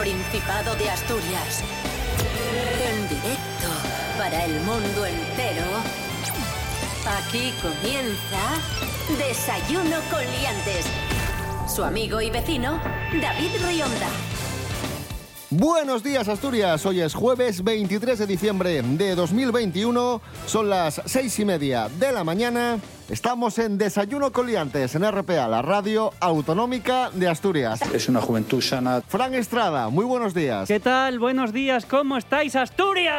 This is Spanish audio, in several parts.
Principado de Asturias. En directo para el mundo entero. Aquí comienza Desayuno con Liantes. Su amigo y vecino, David Rionda. Buenos días Asturias, hoy es jueves 23 de diciembre de 2021, son las seis y media de la mañana, estamos en Desayuno Coliantes en RPA, la radio autonómica de Asturias. Es una juventud sana. Fran Estrada, muy buenos días. ¿Qué tal? Buenos días, ¿cómo estáis, Asturias?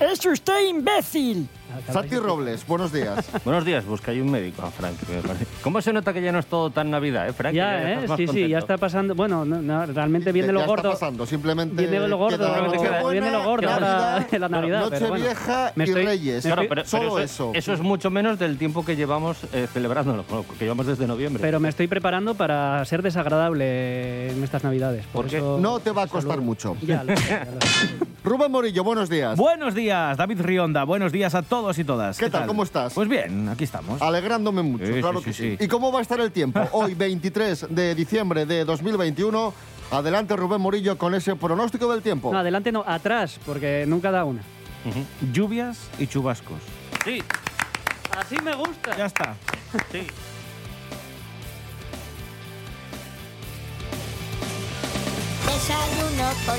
¡Es usted imbécil! Santi Robles, buenos días. Buenos días, busca ahí un médico, Frank. me parece. ¿Cómo se nota que ya no es todo tan Navidad, eh, Frank? Ya, ¿eh? estás más Sí, sí, ya está pasando. Bueno, no, no, realmente viene Ya lo está gordo. pasando, simplemente Viene lo gordo, Nochebuena, viene lo gordo Navidad, la Navidad, pero bueno. Nochevieja Me y estoy- Reyes. Claro, pero, Solo pero eso. Eso es mucho menos del tiempo que llevamos eh, celebrándolo, que llevamos desde noviembre. Pero me estoy preparando para ser desagradable en estas Navidades. Por ¿Por qué? eso- No te va a costar Salud. mucho. Ya lo sé, ya lo sé. Rubén Morillo, buenos días. Buenos días, David Rionda. Buenos días a todos y todas. ¿Qué tal? ¿Cómo estás? Pues bien, aquí estamos. Alegrándome mucho, Sí, claro sí, que sí, sí. sí. ¿Y cómo va a estar el tiempo? Hoy, 23 de diciembre de 2021. Adelante, Rubén Morillo, con ese pronóstico del tiempo. No, adelante no, atrás, porque nunca da una. Lluvias y chubascos. Sí, Así me gusta. Ya está. sí. Desayuno con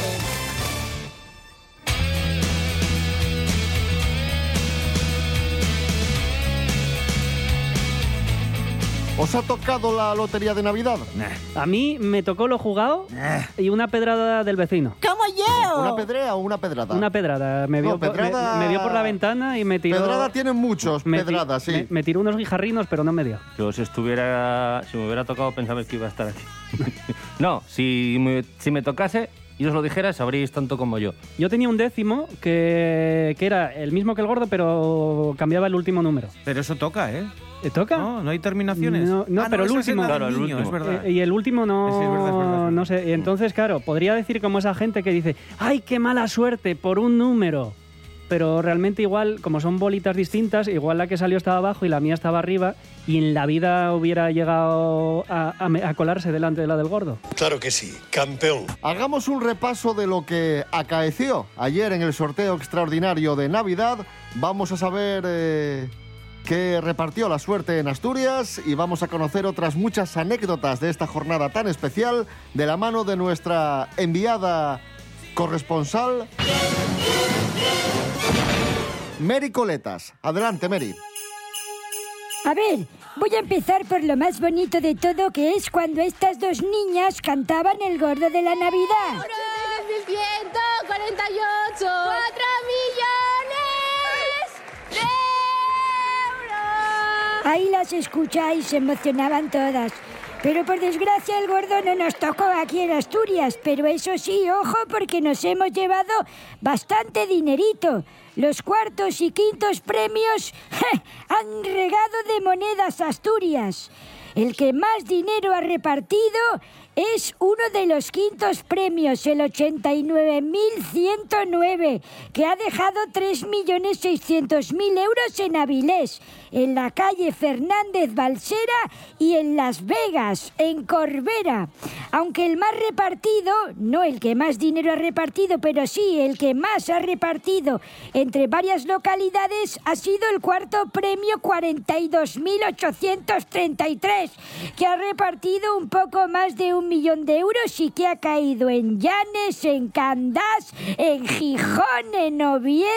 ¿Os ha tocado la lotería de Navidad? A mí me tocó lo jugado y una pedrada del vecino. ¡Como yo! ¿Una pedrea o una pedrada? Una pedrada. Me vio, No, por- me, me vio por la ventana y me tiró. Pedrada tienen muchos, me ti- pedradas, sí. Me, me tiró unos guijarrinos, pero no me dio. Yo si estuviera, si me hubiera tocado pensaba que iba a estar aquí. no, si me, si me tocase y os lo dijera, sabríais tanto como yo. Yo tenía un décimo que, que era el mismo que el gordo, pero cambiaba el último número. Pero eso toca, ¿eh? ¿Te toca? No, no hay terminaciones. No, no, Ah, pero el último. Claro, el último. es verdad. Eh, y el último no, Sí, es verdad, es verdad, es verdad. no sé. Y entonces, claro, podría decir como esa gente que dice, ¡ay, qué mala suerte por un número! Pero realmente igual, como son bolitas distintas, igual la que salió estaba abajo y la mía estaba arriba, y en la vida hubiera llegado a, a me- a colarse delante de la del gordo. Claro que sí, campeón. Hagamos un repaso de lo que acaeció ayer en el sorteo extraordinario de Navidad. Vamos a saber eh, qué repartió la suerte en Asturias y vamos a conocer otras muchas anécdotas de esta jornada tan especial de la mano de nuestra enviada corresponsal, Mary Coletas. Adelante, Mary. A ver, voy a empezar por lo más bonito de todo, que es cuando estas dos niñas cantaban el gordo de la Navidad. 148 4 millones Ahí las escucháis, se emocionaban todas. Pero por desgracia el gordo no nos tocó aquí en Asturias. Pero eso sí, ojo, porque nos hemos llevado bastante dinerito. Los cuartos y quintos premios han regado de monedas Asturias. El que más dinero ha repartido es uno de los quintos premios, el 89.109, que ha dejado 3.600.000 euros en Avilés, en la calle Fernández Balsera y en Las Vegas, en Corbera. Aunque el más repartido, no el que más dinero ha repartido, pero sí el que más ha repartido entre varias localidades, ha sido el cuarto premio 42.833, que ha repartido un poco más de un millón de euros y que ha caído en Llanes, en Candás, en Gijón, en Oviedo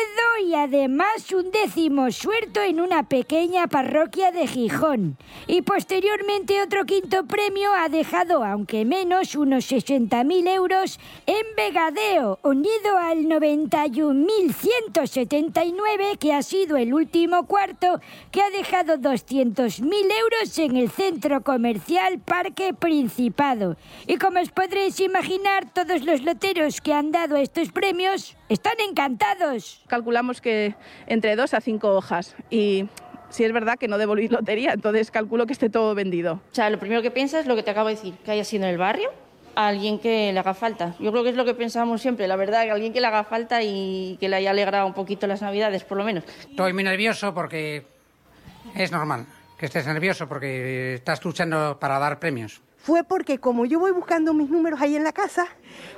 y además un décimo suelto en una pequeña parroquia de Gijón. Y posteriormente otro quinto premio ha dejado, aunque menos, unos 60.000 euros en Vegadeo, unido al 91.179 que ha sido el último cuarto, que ha dejado 200.000 euros en el centro comercial Parque Principado. Y como os podréis imaginar, todos los loteros que han dado estos premios están encantados. Calculamos que entre dos a cinco hojas y si es verdad que no devolví lotería, entonces calculo que esté todo vendido. O sea, lo primero que piensas es lo que te acabo de decir, que haya sido en el barrio, a alguien que le haga falta. Yo creo que es lo que pensamos siempre, la verdad, que alguien que le haga falta y que le haya alegrado un poquito las navidades, por lo menos. Estoy muy nervioso porque es normal que estés nervioso porque estás luchando para dar premios. Fue porque como yo voy buscando mis números ahí en la casa,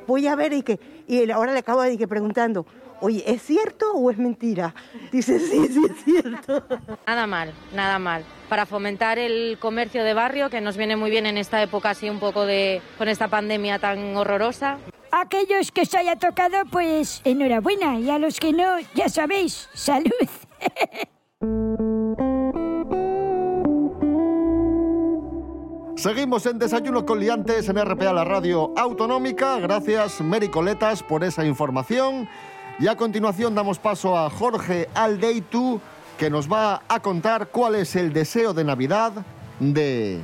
voy a ver y que y ahora le acabo de que preguntando, oye, ¿es cierto o es mentira? Dice, sí, sí es cierto. Nada mal, nada mal. Para fomentar el comercio de barrio, que nos viene muy bien en esta época así un poco de con esta pandemia tan horrorosa. Aquellos que os haya tocado, pues enhorabuena. Y a los que no, ya sabéis, salud. Seguimos en Desayuno con Liantes en RPA, la radio autonómica. Gracias, Mary Coletas, por esa información. Y a continuación damos paso a Jorge Aldeitu, que nos va a contar cuál es el deseo de Navidad de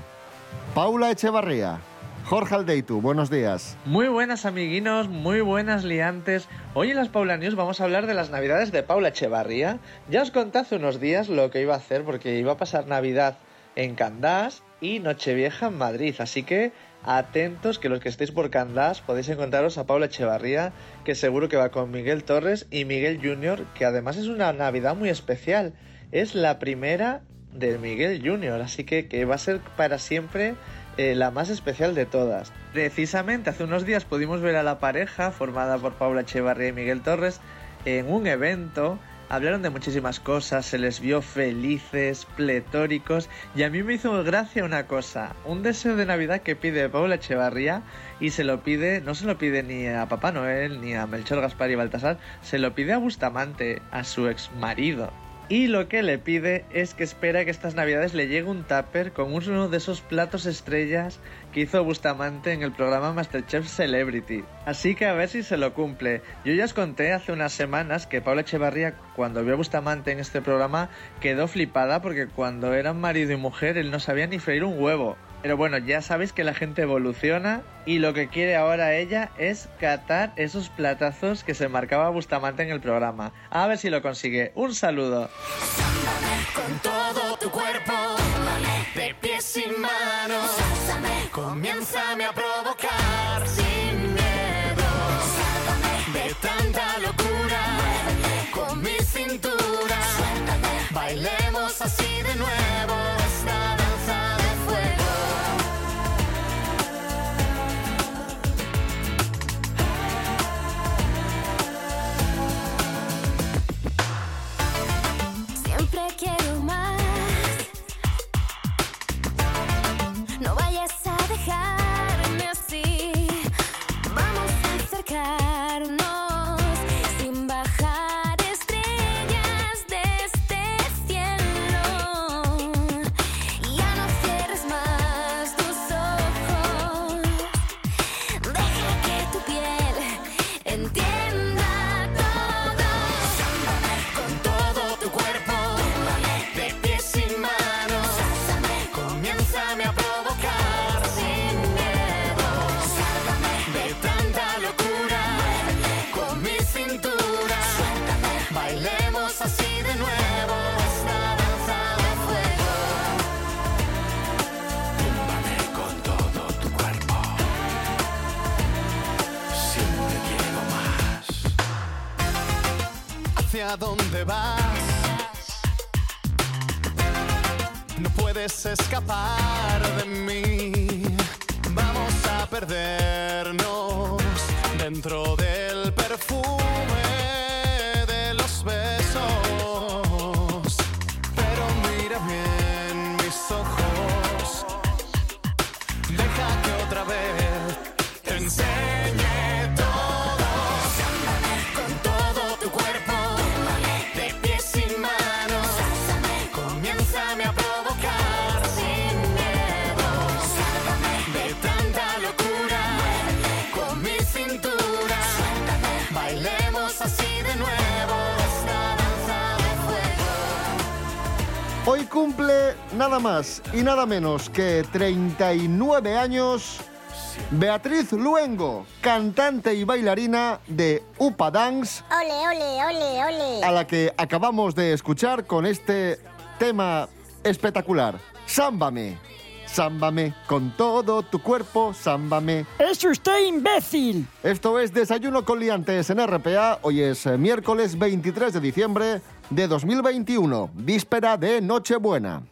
Paula Echevarría. Jorge Aldeitu, buenos días. Muy buenas amiguinos, muy buenas liantes. Hoy en las Paula News vamos a hablar de las navidades de Paula Echevarría. Ya os conté hace unos días lo que iba a hacer porque iba a pasar Navidad en Candás y Nochevieja en Madrid. Así que atentos que los que estéis por Candás podéis encontraros a Paula Echevarría, que seguro que va con Miguel Torres y Miguel Junior, que además es una Navidad muy especial. Es la primera de Miguel Junior, así que, que va a ser para siempre eh, la más especial de todas. Precisamente hace unos días pudimos ver a la pareja formada por Paula Echevarría y Miguel Torres en un evento hablaron de muchísimas cosas, se les vio felices, pletóricos y a mí me hizo gracia una cosa, un deseo de Navidad que pide Paula Echevarría y se lo pide, no se lo pide ni a Papá Noel ni a Melchor Gaspar y Baltasar, se lo pide a Bustamante, a su ex marido. Y lo que le pide es que espera que estas navidades le llegue un tupper con uno de esos platos estrellas que hizo Bustamante en el programa Masterchef Celebrity. Así que a ver si se lo cumple. Yo ya os conté hace unas semanas que Paula Echevarría, cuando vio a Bustamante en este programa, quedó flipada porque cuando eran marido y mujer él no sabía ni freír un huevo. Pero bueno, ya sabéis que la gente evoluciona y lo que quiere ahora ella es catar esos platazos que se marcaba Bustamante en el programa. A ver si lo consigue. Un saludo. Con todo tu cuerpo, de pies y manos, comiénzame a provocar sin miedo. De tanta locura, con mi cintura, bailemos así de nuevo más y nada menos que 39 años Beatriz Luengo, cantante y bailarina de Upa Dance, Ole, ole, ole, ole. a la que acabamos de escuchar con este tema espectacular. Sámbame. sámbame con todo tu cuerpo, sámbame. ¡Es usted imbécil! Esto es Desayuno con Liantes en RPA. Hoy es miércoles 23 de diciembre de 2021, víspera de Nochebuena.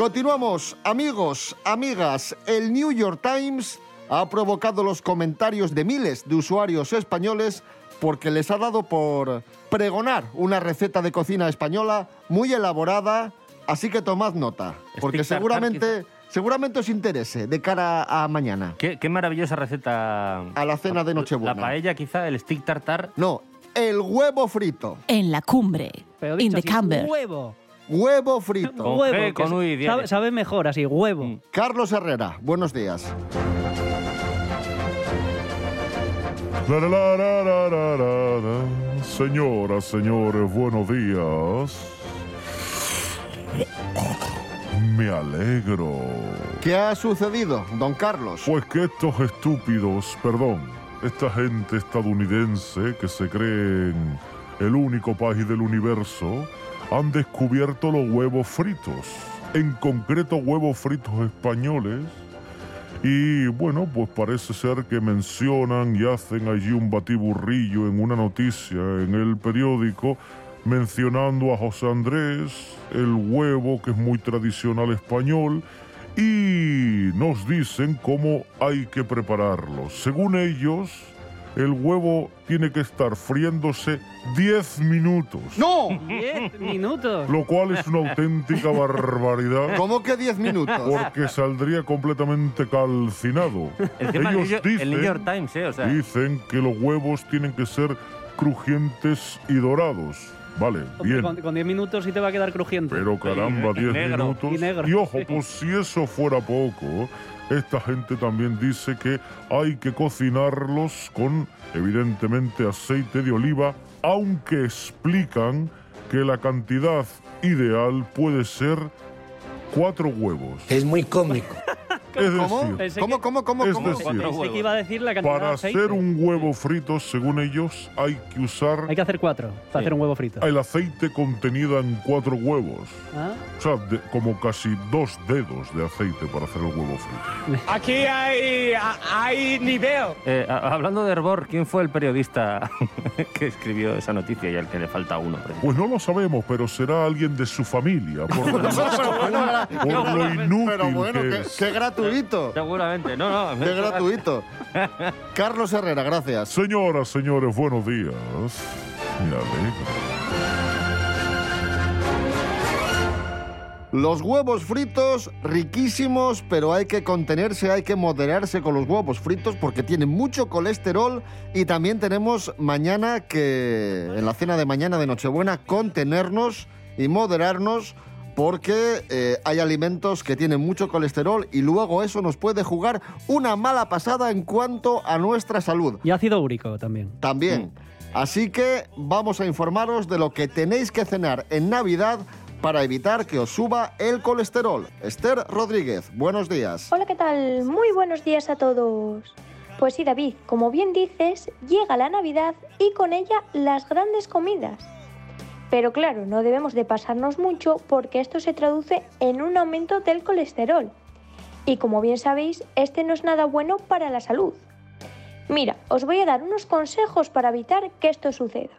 Continuamos, amigos, amigas. El New York Times ha provocado los comentarios de miles de usuarios españoles porque les ha dado por pregonar una receta de cocina española muy elaborada, así que tomad nota, porque seguramente, seguramente os interese de cara a mañana. Qué, qué maravillosa receta. A la cena de Nochebuena. La paella, quizá, el stick tartar. No, el huevo frito. En la cumbre. Pero In dicho the así, camber. huevo. Huevo frito. Con huevo, G, con U y sabe, sabe mejor así, huevo. Carlos Herrera, buenos días. La, la, la, la, la, la, la, la. Señoras, señores, buenos días. Me alegro. ¿Qué ha sucedido, don Carlos? Pues que estos estúpidos, perdón, esta gente estadounidense que se creen el único país del universo, han descubierto los huevos fritos. En concreto, huevos fritos españoles. Y bueno, pues parece ser que mencionan y hacen allí un batiburrillo en una noticia en el periódico mencionando a José Andrés, el huevo que es muy tradicional español, y nos dicen cómo hay que prepararlo. Según ellos, el huevo tiene que estar friéndose 10 minutos. ¡No! 10 minutos. Lo cual es una auténtica barbaridad. ¿Cómo que 10 minutos? Porque saldría completamente calcinado. El New Ellos York- dicen, el New York Times, ¿eh? O sea. dicen que los huevos tienen que ser crujientes y dorados. Vale, Hombre, bien. Con, con 10 minutos sí te va a quedar crujiente. Pero caramba, 10 negro. minutos. Y negro. Y ojo, pues si eso fuera poco, esta gente también dice que hay que cocinarlos con, evidentemente, aceite de oliva, aunque explican que la cantidad ideal puede ser cuatro huevos. Es muy cómico. Es ¿Cómo? decir, ¿Cómo, cómo, cómo, es cómo? decir, Pensé que iba a decir la cantidad de para aceite. hacer un huevo frito, según ellos, hay que usar Hay que hacer cuatro para hacer un huevo frito. el aceite contenido en cuatro huevos. ¿Ah? O sea, de- como casi dos dedos de aceite para hacer el huevo frito. Aquí hay, hay nivel. Eh, hablando de Herbor, ¿quién fue el periodista que escribió esa noticia y al que le falta uno? Pues no lo sabemos, pero será alguien de su familia. Por lo, por inútil pero bueno, que qué, es. qué gratuito. Seguramente, no, no. Qué gratuito. Carlos Herrera, gracias. Señoras, señores, buenos días. Me alegro. Los huevos fritos, riquísimos, pero hay que contenerse, hay que moderarse con los huevos fritos porque tienen mucho colesterol y también tenemos mañana que, en la cena de mañana de Nochebuena, contenernos y moderarnos porque eh, hay alimentos que tienen mucho colesterol y luego eso nos puede jugar una mala pasada en cuanto a nuestra salud. Y ácido úrico también. También. Así que vamos a informaros de lo que tenéis que cenar en Navidad para evitar que os suba el colesterol. Esther Rodríguez, buenos días. Hola, ¿qué tal? Muy buenos días a todos. Pues sí, David, como bien dices, llega la Navidad y con ella las grandes comidas. Pero claro, no debemos de pasarnos mucho porque esto se traduce en un aumento del colesterol. Y como bien sabéis, este no es nada bueno para la salud. Mira, os voy a dar unos consejos para evitar que esto suceda.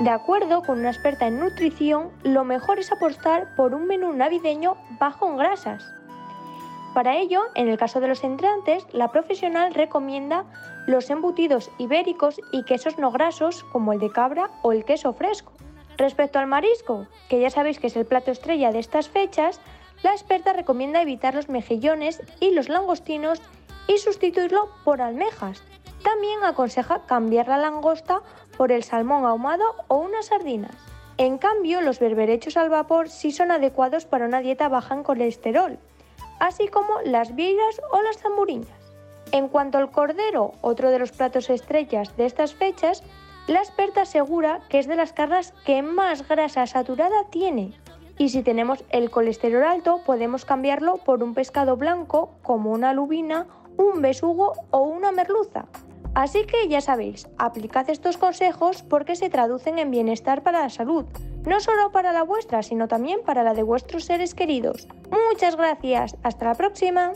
De acuerdo con una experta en nutrición, lo mejor es apostar por un menú navideño bajo en grasas. Para ello, en el caso de los entrantes, la profesional recomienda los embutidos ibéricos y quesos no grasos como el de cabra o el queso fresco. Respecto al marisco, que ya sabéis que es el plato estrella de estas fechas, la experta recomienda evitar los mejillones y los langostinos y sustituirlo por almejas. También aconseja cambiar la langosta por el salmón ahumado o unas sardinas. En cambio, los berberechos al vapor sí son adecuados para una dieta baja en colesterol, así como las vieiras o las zamburiñas. En cuanto al cordero, otro de los platos estrellas de estas fechas, la experta asegura que es de las carnes que más grasa saturada tiene. Y si tenemos el colesterol alto, podemos cambiarlo por un pescado blanco como una lubina, un besugo o una merluza. Así que ya sabéis, aplicad estos consejos porque se traducen en bienestar para la salud, no solo para la vuestra, sino también para la de vuestros seres queridos. Muchas gracias, hasta la próxima.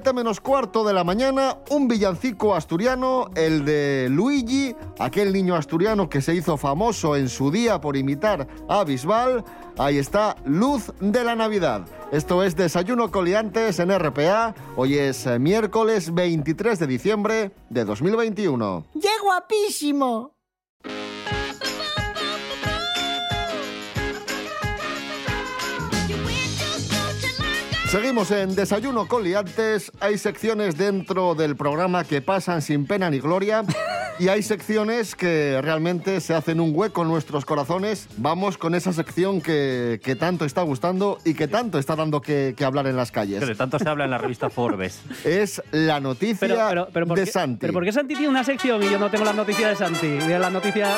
7 menos cuarto de la mañana, un villancico asturiano, el de Luigi, aquel niño asturiano que se hizo famoso en su día por imitar a Bisbal. Ahí está, Luz de la Navidad. Esto es Desayuno Coliantes en RPA. Hoy es eh, miércoles 23 de diciembre de 2021. ¡Qué guapísimo! Seguimos en Desayuno con Liantes. Hay secciones dentro del programa que pasan sin pena ni gloria y hay secciones que realmente se hacen un hueco en nuestros corazones. Vamos con esa sección que, que tanto está gustando y que tanto está dando que, que hablar en las calles. De tanto se habla en la revista Forbes. Es la noticia Pero, pero, pero ¿por de qué, Santi. ¿Pero por qué Santi tiene una sección y yo no tengo la noticia de Santi? De la noticia,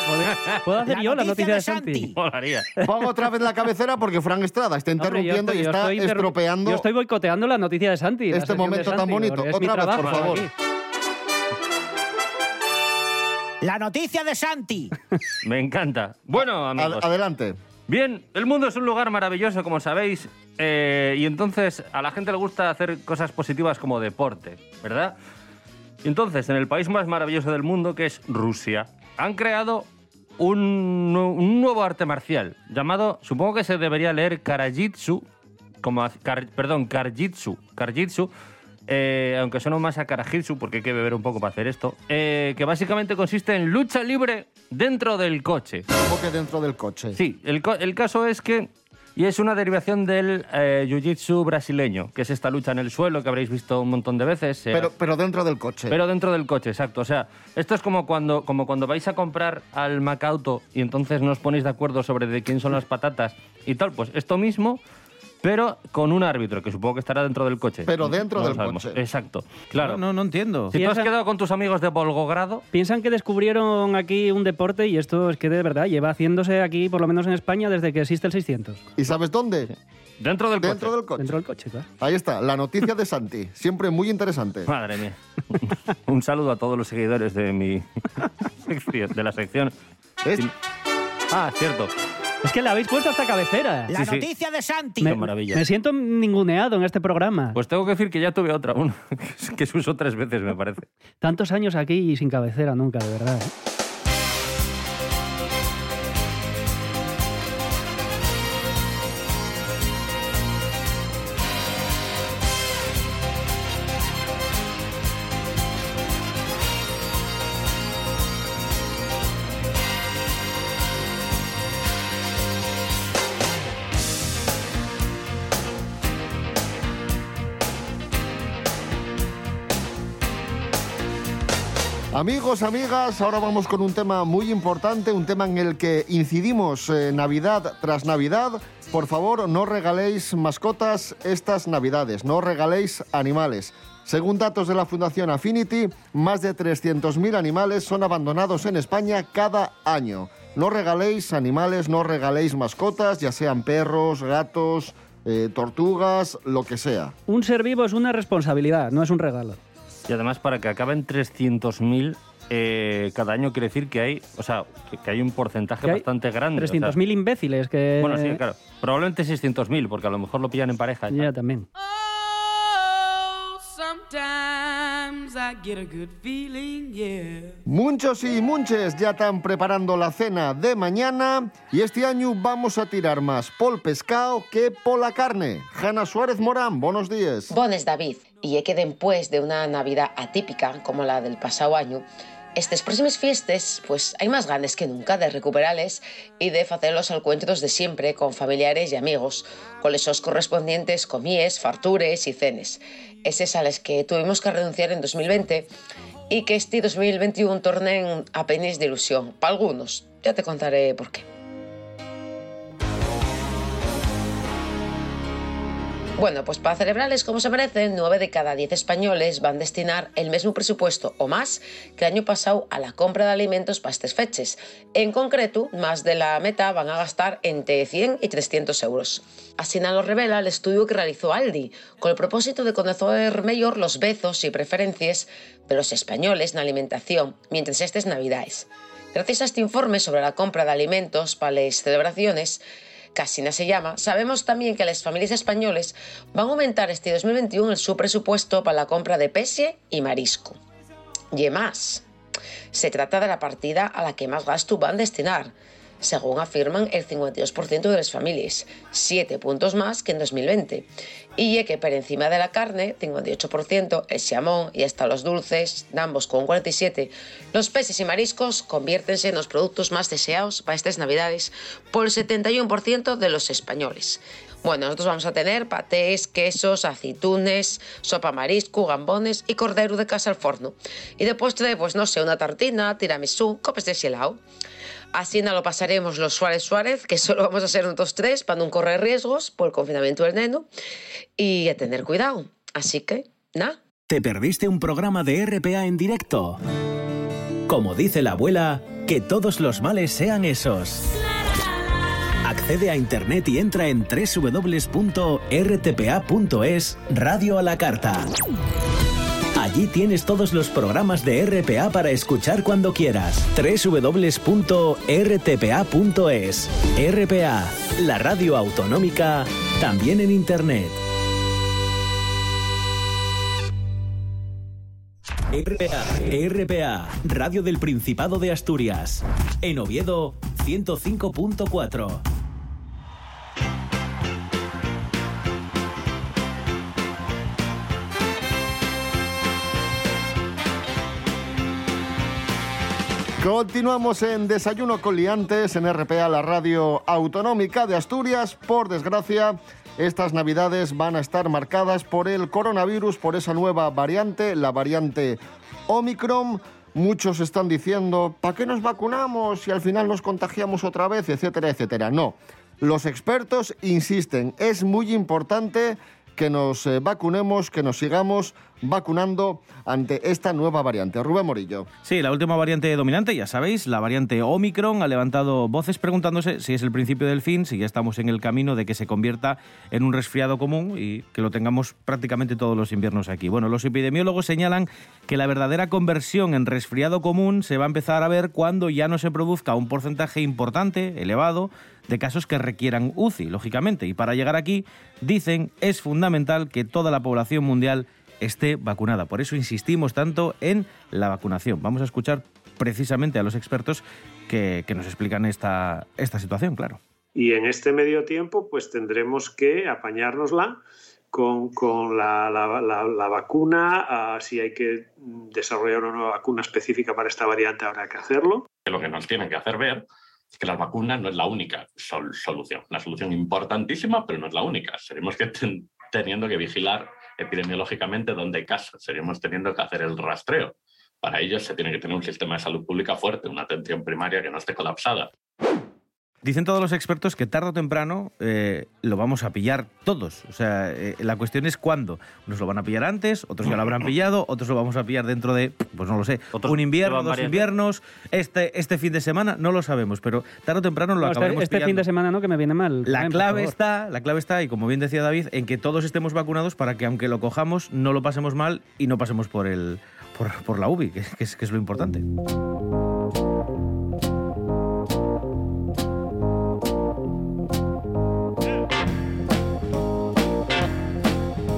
¿puedo, hacer La yo la noticia de de Santi? Molaría. Pongo otra vez la cabecera porque Fran Estrada está Hombre, interrumpiendo estoy- y está estropeando Yo estoy boicoteando la noticia de Santi. este momento tan Santi, bonito. es mi Otra vez, por favor. aquí. La noticia de Santi. Me encanta. Bueno, amigos. Ad- adelante. Bien, el mundo es un lugar maravilloso, como sabéis, eh, y entonces a la gente le gusta hacer cosas positivas como deporte, ¿verdad? Y entonces, en el país más maravilloso del mundo, que es Rusia, han creado un, nu- un nuevo arte marcial llamado, supongo que se debería leer Karajitsu, como, kar- perdón, Karjitsu, Karjitsu, eh, aunque suena más a Karajitsu porque hay que beber un poco para hacer esto, eh, que básicamente consiste en lucha libre dentro del coche. ¿Cómo que dentro del coche? Sí, el, co- el caso es que. Y es una derivación del eh, jiu-jitsu brasileño, que es esta lucha en el suelo que habréis visto un montón de veces. eh, Pero, pero dentro del coche. pero dentro del coche, exacto. O sea, esto es como cuando, como cuando vais a comprar al Macauto y entonces no os ponéis de acuerdo sobre de quién son las patatas y tal. Pues esto mismo, pero con un árbitro, que supongo que estará dentro del coche. Pero dentro No del sabemos. coche. Exacto, claro. No, no entiendo. Si tú has quedado con tus amigos de Volgogrado, Piensan que descubrieron aquí un deporte y esto es que de verdad lleva haciéndose aquí, por lo menos en España, desde que existe el 600. ¿Y sabes dónde? dentro del Dentro coche. del coche. Dentro del coche, claro. Ahí está, la noticia de Santi. Siempre muy interesante. Madre mía. Un saludo a todos los seguidores de mi sección, de la sección. ¿Ves? Ah, cierto. Es que le habéis puesto hasta cabecera. La Sí, sí. noticia de Santi. Me, Qué maravilla. me siento ninguneado en este programa. Pues tengo que decir que ya tuve otra, una, que se usó tres veces, me parece. Tantos años aquí y sin cabecera nunca, de verdad. ¿eh? Amigos, amigas, ahora vamos con un tema muy importante, un tema en el que incidimos eh, Navidad tras Navidad. Por favor, no regaléis mascotas estas Navidades, no regaléis animales. Según datos de la Fundación Affinity, más de 300.000 animales son abandonados en España cada año. No regaléis animales, no regaléis mascotas, ya sean perros, gatos, eh, tortugas, lo que sea. Un ser vivo es una responsabilidad, no es un regalo. Y además, para que acaben 300.000 eh, cada año, quiere decir que hay, o sea, que, que hay un porcentaje hay bastante grande. o sea, 300.000 imbéciles que... Bueno, sí, claro. Probablemente 600.000, porque a lo mejor lo pillan en pareja. Ya también. Sometimes Muchos y muchas ya están preparando la cena de mañana y este año vamos a tirar más pol pescado que por la carne. Jana Suárez Morán, buenos días. Bones David, y que después de una Navidad atípica como la del pasado año, estes próximas fiestes, pues hay más ganas que nunca de recuperarles y de hacer los encuentros de siempre con familiares y amigos, con esos correspondientes comíes, fartures y cenes. Eses a las que tuvimos que renunciar en 2020 y que este 2021 tornen a penis de ilusión. Para algunos, ya te contaré por qué. Bueno, pues para celebrarles como se merecen, 9 de cada 10 españoles van a destinar el mismo presupuesto o más que el año pasado a la compra de alimentos para estas fechas. En concreto, más de la meta van a gastar entre 100 y 300 euros. Así lo revela el estudio que realizó Aldi, con el propósito de conocer mejor los bezos y preferencias de los españoles en alimentación mientras estas navidades. Gracias a este informe sobre la compra de alimentos para las celebraciones, Casina se llama, sabemos también que las familias españoles van a aumentar este 2021 el su presupuesto para la compra de pese y marisco. Y más, se trata de la partida a la que más gasto van a destinar, según afirman el 52% de las familias, 7 puntos más que en 2020. Y ye que por encima de la carne, 58%, el xamón y hasta los dulces, ambos con 47%, los peces y mariscos conviértense en los productos más deseados para estas navidades por el 71% de los españoles. Bueno, nosotros vamos a tener patés, quesos, aceitunes, sopa marisco, gambones y cordero de casa al forno. Y de postre, pues no sé, una tartina, tiramisú, copes de helado. No lo pasaremos los Suárez Suárez, que solo vamos a ser nosotros tres para no correr riesgos por el confinamiento del neno y a tener cuidado. Así que, nada. ¿Te perdiste un programa de RPA en directo? Como dice la abuela, que todos los males sean esos. Accede a internet y entra en www.rtpa.es Radio a la Carta. Allí tienes todos los programas de RPA para escuchar cuando quieras. www.rtpa.es RPA, la radio autonómica, también en internet. RPA, RPA, Radio del Principado de Asturias. En Oviedo, 105.4. Continuamos en Desayuno con Liantes en RPA, la radio autonómica de Asturias. Por desgracia, estas navidades van a estar marcadas por el coronavirus, por esa nueva variante, la variante Omicron. Muchos están diciendo, ¿para qué nos vacunamos si al final nos contagiamos otra vez? Etcétera, etcétera. No, los expertos insisten, es muy importante que nos eh, vacunemos, que nos sigamos vacunando ante esta nueva variante. Rubén Morillo. Sí, la última variante dominante, ya sabéis, la variante Omicron, ha levantado voces preguntándose si es el principio del fin, si ya estamos en el camino de que se convierta en un resfriado común y que lo tengamos prácticamente todos los inviernos aquí. Bueno, los epidemiólogos señalan que la verdadera conversión en resfriado común se va a empezar a ver cuando ya no se produzca un porcentaje importante, elevado, de casos que requieran UCI, lógicamente. Y para llegar aquí, dicen, es fundamental que toda la población mundial esté vacunada. Por eso insistimos tanto en la vacunación. Vamos a escuchar precisamente a los expertos que, que nos explican esta, esta situación, claro. Y en este medio tiempo, pues tendremos que apañárnosla con, con la, la- la- la vacuna. si hay que desarrollar una nueva vacuna específica para esta variante, habrá que hacerlo. que lo que nos tienen que hacer ver es que las vacunas no es la única sol- solución. Una solución importantísima, pero no es la única. Seremos que ten- teniendo que vigilar epidemiológicamente dónde hay casos. Seremos teniendo que hacer el rastreo. Para ello se tiene que tener un sistema de salud pública fuerte, una atención primaria que no esté colapsada. Dicen todos los expertos que tarde o temprano eh, lo vamos a pillar todos. O sea, eh, la cuestión es cuándo. Unos lo van a pillar antes, otros ya lo habrán pillado, otros lo vamos a pillar dentro de, pues no lo sé, un invierno, dos inviernos, este, este fin de semana, no lo sabemos, pero tarde o temprano lo No, este, acabaremos este fin pillando. de semana no, que me viene mal. La clave está, la clave está, y como bien decía David, en que todos estemos vacunados para que aunque lo cojamos, no lo pasemos mal y no pasemos por el por, por la UBI, que, que es, que es lo importante.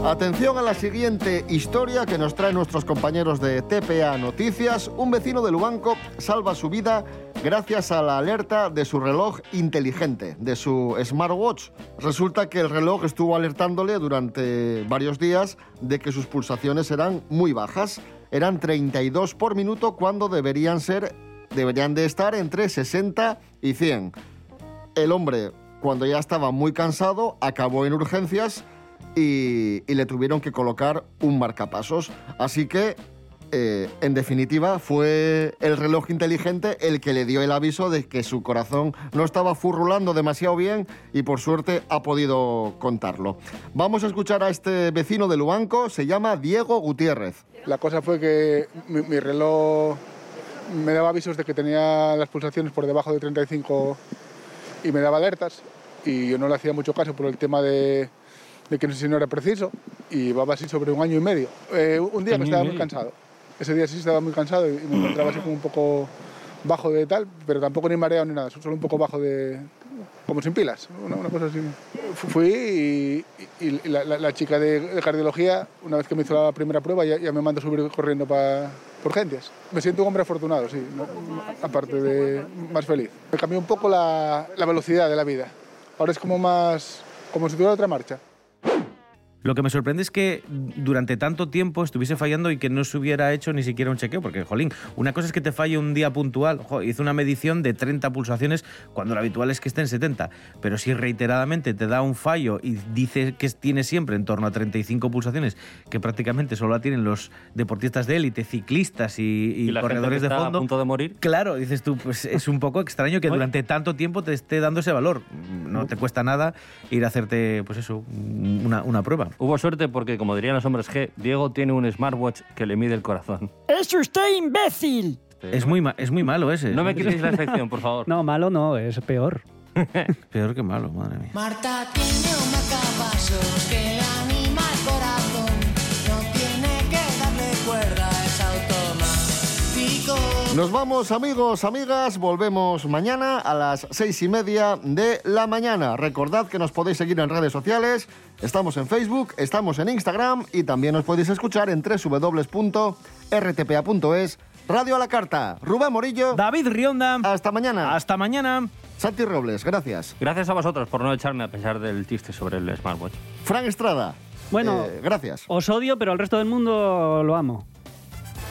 Atención a la siguiente historia que nos traen nuestros compañeros de TPA Noticias. Un vecino de Lubanco salva su vida gracias a la alerta de su reloj inteligente, de su smartwatch. Resulta que el reloj estuvo alertándole durante varios días de que sus pulsaciones eran muy bajas. Eran 32 por minuto cuando deberían ser deberían de estar entre 60 y 100. El hombre, cuando ya estaba muy cansado, acabó en urgencias y, le tuvieron que colocar un marcapasos. Así que, eh, en definitiva, fue el reloj inteligente el que le dio el aviso de que su corazón no estaba furrulando demasiado bien y por suerte ha podido contarlo. Vamos a escuchar a este vecino de Luanco, se llama Diego Gutiérrez. La cosa fue que mi, mi reloj me daba avisos de que tenía las pulsaciones por debajo de 35 y me daba alertas y yo no le hacía mucho caso por el tema de, de que no sé si no era preciso y llevaba así sobre un año y medio. Eh, un día que estaba muy cansado. Ese día sí estaba muy cansado y me encontraba así como un poco bajo de tal, pero tampoco ni mareado ni nada, solo un poco bajo de... como sin pilas, una, una cosa así. Fu- Fui y, y- y la, la- la chica de, de cardiología, una vez que me hizo la primera prueba, ya, ya me mandó subir corriendo para urgencias. Me siento un hombre afortunado, sí, ¿no? aparte de más feliz. Me cambió un poco la, la velocidad de la vida. Ahora es como más, como si tuviera otra marcha. Lo que me sorprende es que durante tanto tiempo estuviese fallando y que no se hubiera hecho ni siquiera un chequeo, porque, jolín, una cosa es que te falle un día puntual, jo, hizo una medición de 30 pulsaciones cuando lo habitual es que esté en 70, pero si reiteradamente te da un fallo y dice que tiene siempre en torno a 35 pulsaciones, que prácticamente solo la tienen los deportistas de élite, ciclistas y, y Y la gente corredores de fondo. a punto de morir. Claro, dices tú, pues es un poco extraño que durante tanto tiempo te esté dando ese valor. No te cuesta nada ir a hacerte, pues eso, una, una prueba. Hubo suerte porque, como dirían los hombres G, Diego tiene un smartwatch que le mide el corazón. ¡Es usted imbécil! Es muy, ma- es muy malo ese. No me quitéis la sección, por favor. No, malo no, es peor. Peor que malo, madre mía. Marta tiene un marcapasos que le Nos vamos amigos, amigas, volvemos mañana a las seis y media de la mañana. Recordad que nos podéis seguir en redes sociales, estamos en Facebook, estamos en Instagram y también nos podéis escuchar en www.rtpa.es. Radio a la carta, Rubén Morillo. David Rionda. Hasta mañana. Hasta mañana. Santi Robles, gracias. Gracias a vosotros por no echarme a pesar del chiste sobre el smartwatch. Fran Estrada. Bueno, eh, gracias. Os odio, pero al resto del mundo lo amo.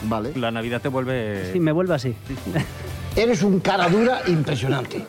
Vale. La Navidad te vuelve... Sí, me vuelve así. Eres un cara dura impresionante.